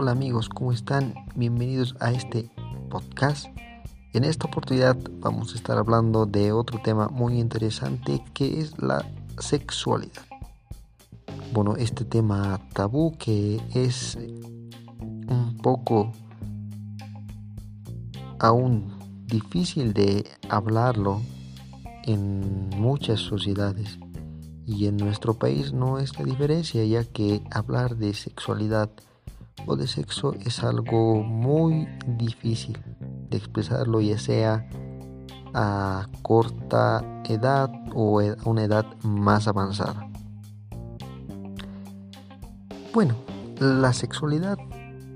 Hola amigos, ¿cómo están? Bienvenidos a este podcast. En esta oportunidad vamos a estar hablando de otro tema muy interesante que es la sexualidad. Bueno, este tema tabú que es un poco aún difícil de hablarlo en muchas sociedades y en nuestro país no es la diferencia ya que hablar de sexualidad o de sexo es algo muy difícil de expresarlo ya sea a corta edad o a una edad más avanzada. Bueno, la sexualidad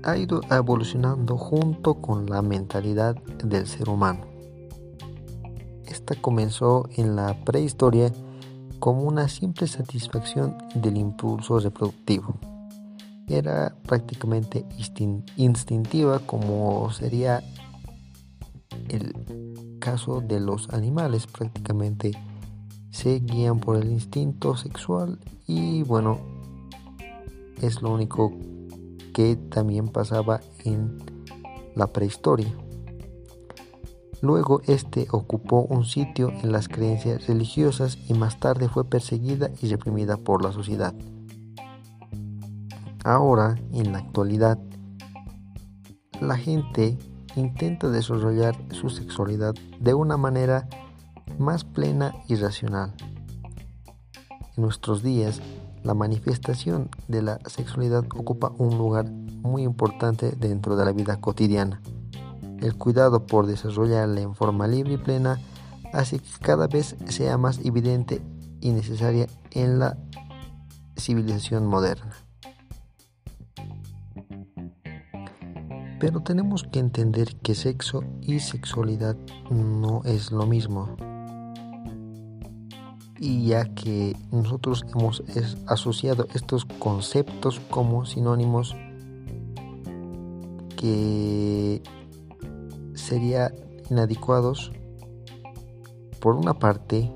ha ido evolucionando junto con la mentalidad del ser humano. Esta comenzó en la prehistoria como una simple satisfacción del impulso reproductivo. Era prácticamente instintiva como sería el caso de los animales, prácticamente se guían por el instinto sexual y bueno, es lo único que también pasaba en la prehistoria. Luego este ocupó un sitio en las creencias religiosas y más tarde fue perseguida y reprimida por la sociedad. Ahora, en la actualidad, la gente intenta desarrollar su sexualidad de una manera más plena y racional. En nuestros días, la manifestación de la sexualidad ocupa un lugar muy importante dentro de la vida cotidiana. El cuidado por desarrollarla en forma libre y plena hace que cada vez sea más evidente y necesaria en la civilización moderna. Pero tenemos que entender que sexo y sexualidad no es lo mismo y ya que nosotros hemos asociado estos conceptos como sinónimos que serían inadecuados. Por una parte,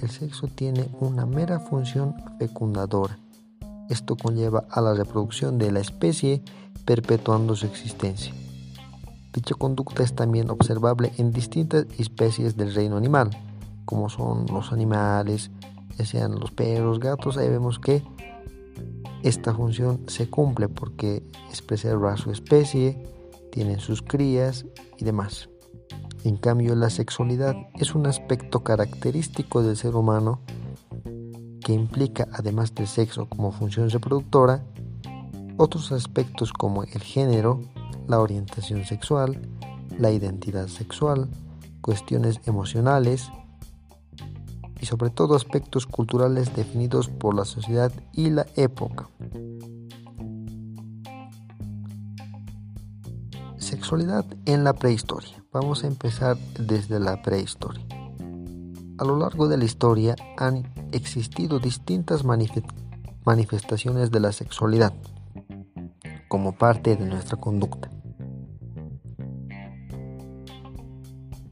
el sexo tiene una mera función fecundadora. Esto conlleva a la reproducción de la especie perpetuando su existencia. Dicha conducta es también observable en distintas especies del reino animal como son los animales, ya sean los perros, gatos, ahí vemos que esta función se cumple porque es preservar su especie, tienen sus crías y demás. En cambio, la sexualidad es un aspecto característico del ser humano que implica, además del sexo como función reproductora, otros aspectos como el género, la orientación sexual, la identidad sexual, cuestiones emocionales, y sobre todo aspectos culturales definidos por la sociedad y la época. Sexualidad en la prehistoria. Vamos a empezar desde la prehistoria. A lo largo de la historia han existido distintas manifestaciones de la sexualidad como parte de nuestra conducta.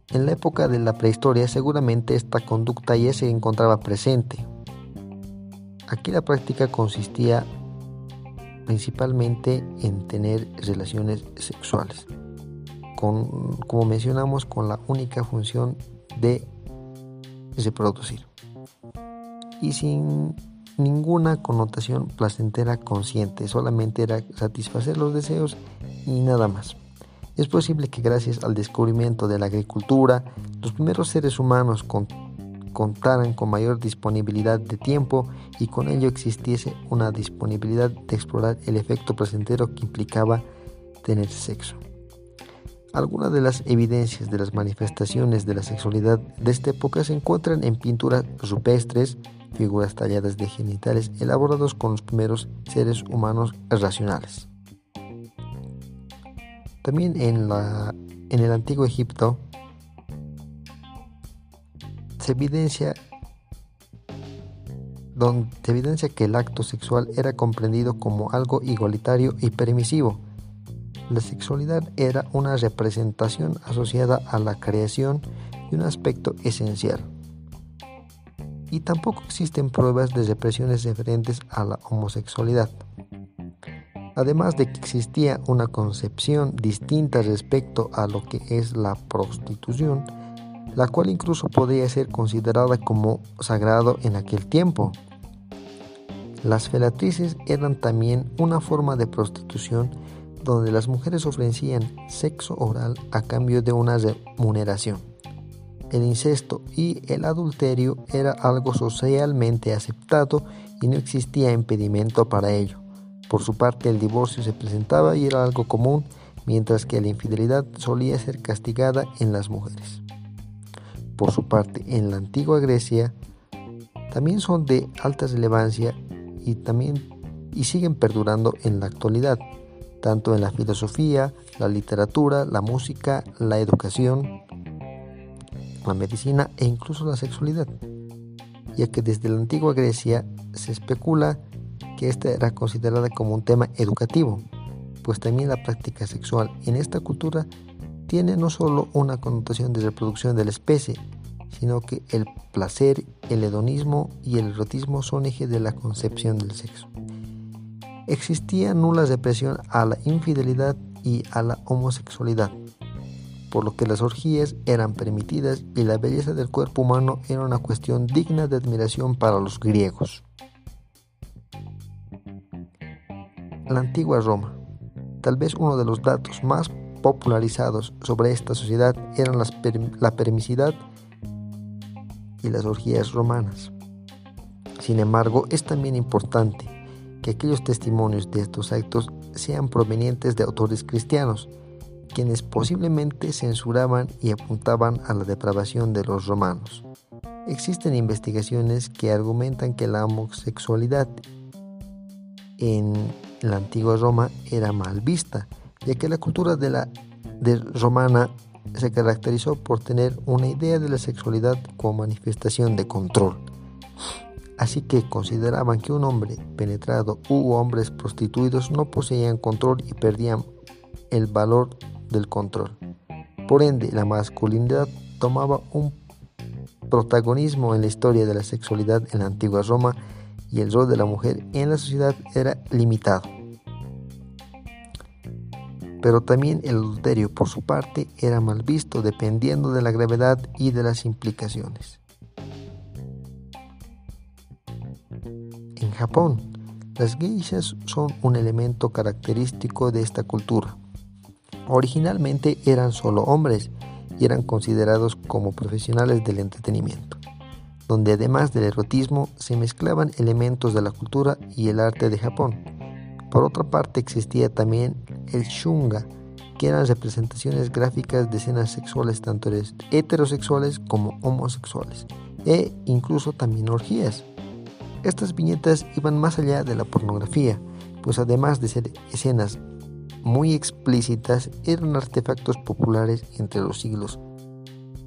En la época de la prehistoria seguramente esta conducta ya se encontraba presente. Aquí la práctica consistía principalmente en tener relaciones sexuales, como mencionamos, con la única función de reproducir y sin ninguna connotación placentera consciente, solamente era satisfacer los deseos y nada más. Es posible que gracias al descubrimiento de la agricultura, los primeros seres humanos contaran con mayor disponibilidad de tiempo y con ello existiese una disponibilidad de explorar el efecto placentero que implicaba tener sexo. Algunas de las evidencias de las manifestaciones de la sexualidad de esta época se encuentran en pinturas rupestres, figuras talladas de genitales elaborados con los primeros seres humanos racionales. También en, el antiguo Egipto se evidencia que el acto sexual era comprendido como algo igualitario y permisivo. La sexualidad era una representación asociada a la creación y un aspecto esencial. Y tampoco existen pruebas de represiones diferentes a la homosexualidad. además de que existía una concepción distinta respecto a lo que es la prostitución, la cual incluso podría ser considerada como sagrado en aquel tiempo. Las felatrices eran también una forma de prostitución donde las mujeres ofrecían sexo oral a cambio de una remuneración. El incesto y el adulterio era algo socialmente aceptado y no existía impedimento para ello. Por su parte, el divorcio se presentaba y era algo común, mientras que la infidelidad solía ser castigada en las mujeres. Por su parte, en la antigua Grecia también son de alta relevancia y también y siguen perdurando en la actualidad, tanto en la filosofía, la literatura, la música, la educación, la medicina e incluso la sexualidad, ya que desde la antigua Grecia se especula que esta era considerada como un tema educativo, pues también la práctica sexual en esta cultura tiene no solo una connotación de reproducción de la especie, sino que el placer, el hedonismo y el erotismo son ejes de la concepción del sexo. Existía nula represión a la infidelidad y a la homosexualidad, por lo que las orgías eran permitidas y la belleza del cuerpo humano era una cuestión digna de admiración para los griegos. La antigua Roma. Tal vez uno de los datos más popularizados sobre esta sociedad eran la permisidad y las orgías romanas. Sin embargo, es también importante que aquellos testimonios de estos actos sean provenientes de autores cristianos, quienes posiblemente censuraban y apuntaban a la depravación de los romanos. Existen investigaciones que argumentan que la homosexualidad en la antigua Roma era mal vista, ya que la cultura de la romana se caracterizó por tener una idea de la sexualidad como manifestación de control. Así que consideraban que un hombre penetrado u hombres prostituidos no poseían control y perdían el valor del control. Por ende, la masculinidad tomaba un protagonismo en la historia de la sexualidad en la antigua Roma y el rol de la mujer en la sociedad era limitado. Pero también el adulterio, por su parte, era mal visto dependiendo de la gravedad y de las implicaciones. Japón, las geishas son un elemento característico de esta cultura. Originalmente eran solo hombres y eran considerados como profesionales del entretenimiento donde además del erotismo se mezclaban elementos de la cultura y el arte de Japón. Por otra parte existía también el shunga, que eran representaciones gráficas de escenas sexuales tanto heterosexuales como homosexuales, e incluso también orgías. Estas viñetas iban más allá de la pornografía, pues además de ser escenas muy explícitas, eran artefactos populares entre los siglos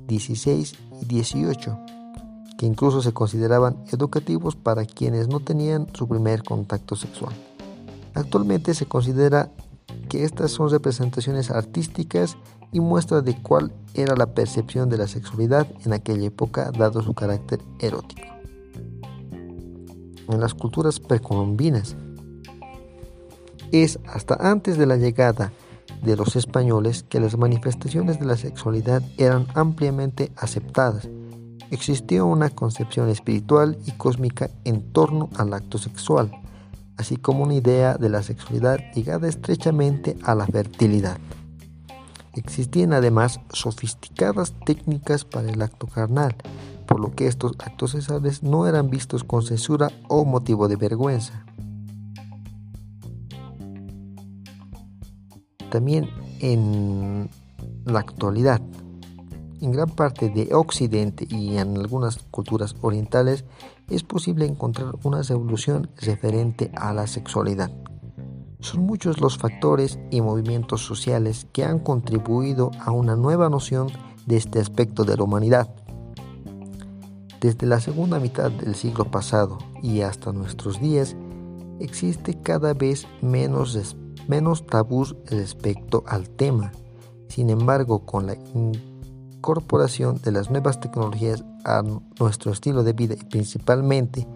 XVI y XVIII que incluso se consideraban educativos para quienes no tenían su primer contacto sexual. Actualmente se considera que estas son representaciones artísticas y muestra de cuál era la percepción de la sexualidad en aquella época dado su carácter erótico. En las culturas precolombinas es hasta antes de la llegada de los españoles que las manifestaciones de la sexualidad eran ampliamente aceptadas existió una concepción espiritual y cósmica en torno al acto sexual, así como una idea de la sexualidad ligada estrechamente a la fertilidad. Existían además sofisticadas técnicas para el acto carnal, por lo que estos actos sexuales no eran vistos con censura o motivo de vergüenza. También en la actualidad, en gran parte de Occidente y en algunas culturas orientales es posible encontrar una evolución referente a la sexualidad. Son muchos los factores y movimientos sociales que han contribuido a una nueva noción de este aspecto de la humanidad. Desde la segunda mitad del siglo pasado y hasta nuestros días, existe cada vez menos, menos tabús respecto al tema. Sin embargo, con la incorporación de las nuevas tecnologías a nuestro estilo de vida y principalmente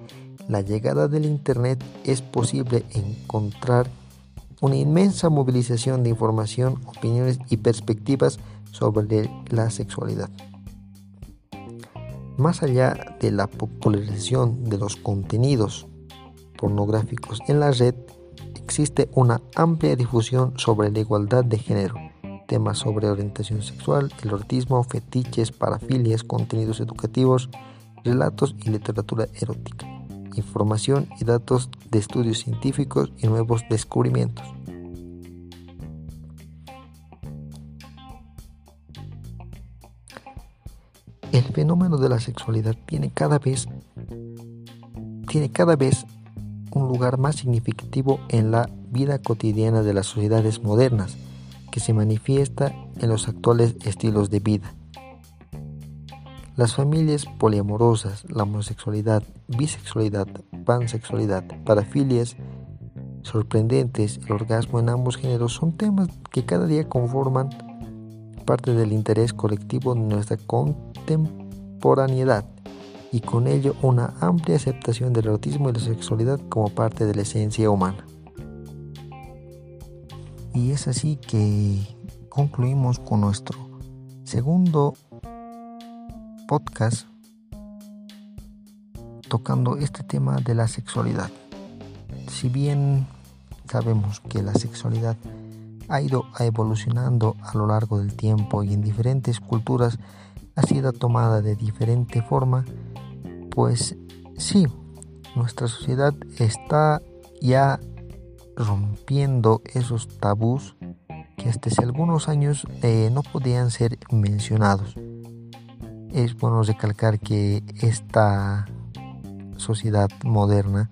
la llegada del Internet es posible encontrar una inmensa movilización de información, opiniones y perspectivas sobre la sexualidad. Más allá de la popularización de los contenidos pornográficos en la red, existe una amplia difusión sobre la igualdad de género, temas sobre orientación sexual, el fetiches, parafilias, contenidos educativos, relatos y literatura erótica, información y datos de estudios científicos y nuevos descubrimientos. El fenómeno de la sexualidad tiene cada vez tiene cada vez un lugar más significativo en la vida cotidiana de las sociedades modernas, que se manifiesta en los actuales estilos de vida. Las familias poliamorosas, la homosexualidad, bisexualidad, pansexualidad, parafilias sorprendentes, el orgasmo en ambos géneros son temas que cada día conforman parte del interés colectivo de nuestra contemporaneidad y con ello una amplia aceptación del erotismo y la sexualidad como parte de la esencia humana. Y es así que concluimos con nuestro segundo podcast tocando este tema de la sexualidad. Si bien sabemos que la sexualidad ha ido evolucionando a lo largo del tiempo y en diferentes culturas ha sido tomada de diferente forma, pues sí, nuestra sociedad está ya rompiendo esos tabús que hasta hace algunos años eh, no podían ser mencionados. Es bueno recalcar que esta sociedad moderna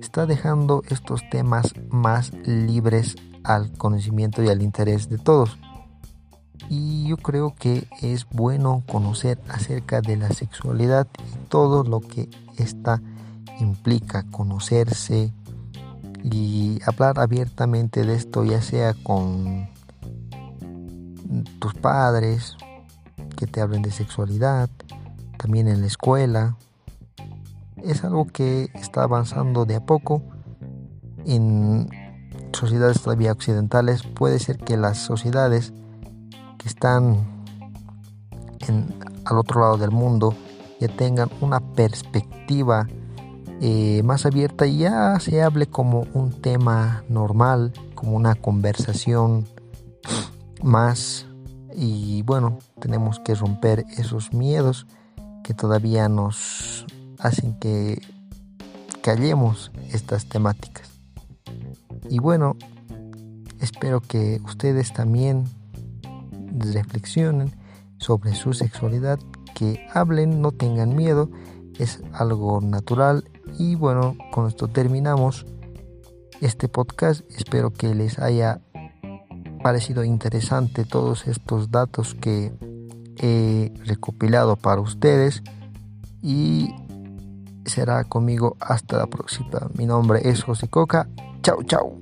está dejando estos temas más libres al conocimiento y al interés de todos. Y yo creo que es bueno conocer acerca de la sexualidad y todo lo que esta implica, conocerse, y hablar abiertamente de esto, ya sea con tus padres, que te hablen de sexualidad, también en la escuela. Es algo que está avanzando de a poco. En sociedades todavía occidentales puede ser que las sociedades que están al otro lado del mundo ya tengan una perspectiva eh, más abierta y ya se hable como un tema normal, como una conversación más y bueno, tenemos que romper esos miedos que todavía nos hacen que callemos estas temáticas. Y bueno, espero que ustedes también reflexionen sobre su sexualidad, que hablen, no tengan miedo, es algo natural y bueno, con esto terminamos este podcast. Espero que les haya parecido interesante todos estos datos que he recopilado para ustedes. Y será conmigo hasta la próxima. Mi nombre es José Coca. Chao, chao.